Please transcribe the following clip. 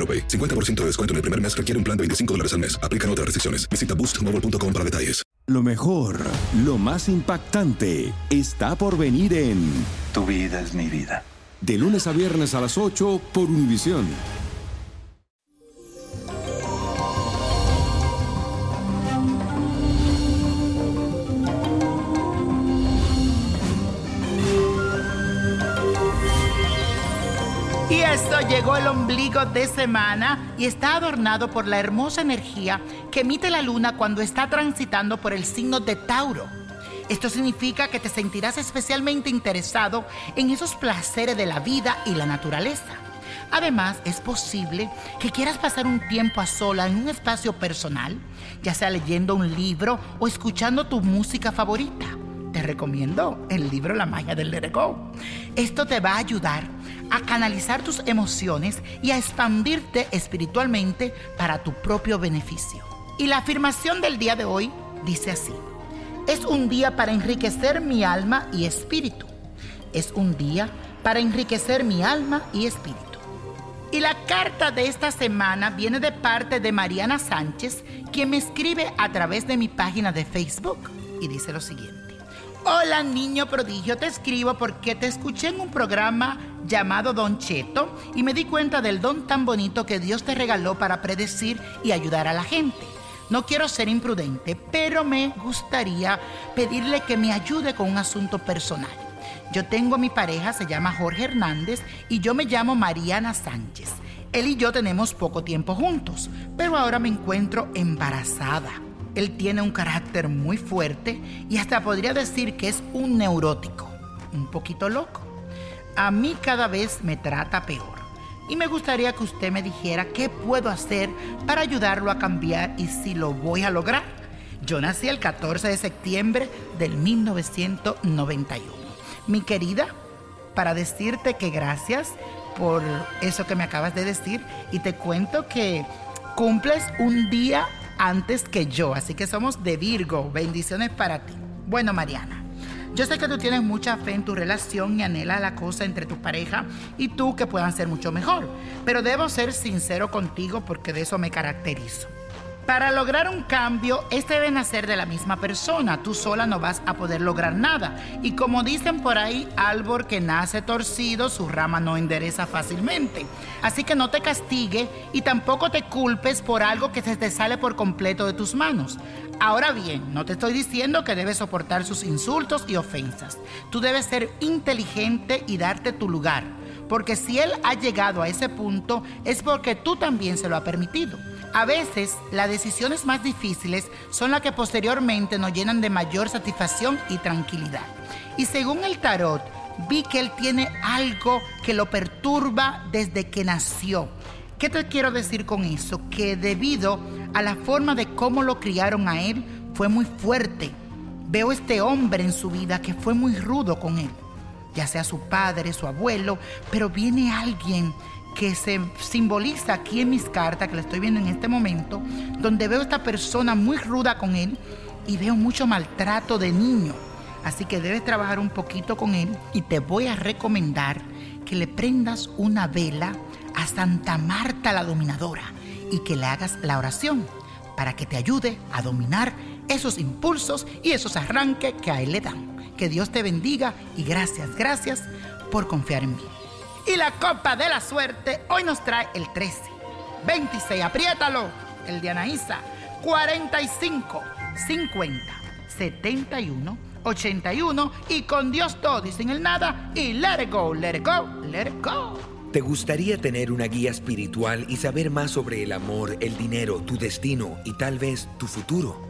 AroPay. 50% de descuento en el primer mes requiere un plan de 25 dólares al mes. Aplican otras restricciones. Visita boostmobile.com para detalles. Lo mejor, lo más impactante, está por venir en Tu vida es mi vida. De lunes a viernes a las 8 por Univisión. Y esto llegó el ombligo de semana y está adornado por la hermosa energía que emite la luna cuando está transitando por el signo de Tauro. Esto significa que te sentirás especialmente interesado en esos placeres de la vida y la naturaleza. Además, es posible que quieras pasar un tiempo a sola en un espacio personal, ya sea leyendo un libro o escuchando tu música favorita. Te recomiendo el libro La magia del Let It Go. Esto te va a ayudar a canalizar tus emociones y a expandirte espiritualmente para tu propio beneficio. Y la afirmación del día de hoy dice así. Es un día para enriquecer mi alma y espíritu. Es un día para enriquecer mi alma y espíritu. Y la carta de esta semana viene de parte de Mariana Sánchez, quien me escribe a través de mi página de Facebook y dice lo siguiente. Hola niño prodigio, te escribo porque te escuché en un programa llamado Don Cheto y me di cuenta del don tan bonito que Dios te regaló para predecir y ayudar a la gente. No quiero ser imprudente, pero me gustaría pedirle que me ayude con un asunto personal. Yo tengo a mi pareja, se llama Jorge Hernández y yo me llamo Mariana Sánchez. Él y yo tenemos poco tiempo juntos, pero ahora me encuentro embarazada. Él tiene un carácter muy fuerte y hasta podría decir que es un neurótico, un poquito loco. A mí cada vez me trata peor y me gustaría que usted me dijera qué puedo hacer para ayudarlo a cambiar y si lo voy a lograr. Yo nací el 14 de septiembre del 1991. Mi querida, para decirte que gracias por eso que me acabas de decir y te cuento que cumples un día antes que yo, así que somos de Virgo. Bendiciones para ti. Bueno, Mariana, yo sé que tú tienes mucha fe en tu relación y anhela la cosa entre tu pareja y tú que puedan ser mucho mejor, pero debo ser sincero contigo porque de eso me caracterizo. Para lograr un cambio, este debe nacer de la misma persona. Tú sola no vas a poder lograr nada. Y como dicen por ahí, árbol que nace torcido, su rama no endereza fácilmente. Así que no te castigue y tampoco te culpes por algo que se te sale por completo de tus manos. Ahora bien, no te estoy diciendo que debes soportar sus insultos y ofensas. Tú debes ser inteligente y darte tu lugar. Porque si él ha llegado a ese punto es porque tú también se lo has permitido. A veces las decisiones más difíciles son las que posteriormente nos llenan de mayor satisfacción y tranquilidad. Y según el tarot, vi que él tiene algo que lo perturba desde que nació. ¿Qué te quiero decir con eso? Que debido a la forma de cómo lo criaron a él, fue muy fuerte. Veo este hombre en su vida que fue muy rudo con él, ya sea su padre, su abuelo, pero viene alguien que se simboliza aquí en mis cartas, que le estoy viendo en este momento, donde veo a esta persona muy ruda con él y veo mucho maltrato de niño. Así que debes trabajar un poquito con él y te voy a recomendar que le prendas una vela a Santa Marta la dominadora y que le hagas la oración para que te ayude a dominar esos impulsos y esos arranques que a él le dan. Que Dios te bendiga y gracias, gracias por confiar en mí. Y la copa de la suerte hoy nos trae el 13, 26, apriétalo, el de Anaísa, 45, 50, 71, 81 y con Dios todo y sin el nada y let it go, let it go, let it go. ¿Te gustaría tener una guía espiritual y saber más sobre el amor, el dinero, tu destino y tal vez tu futuro?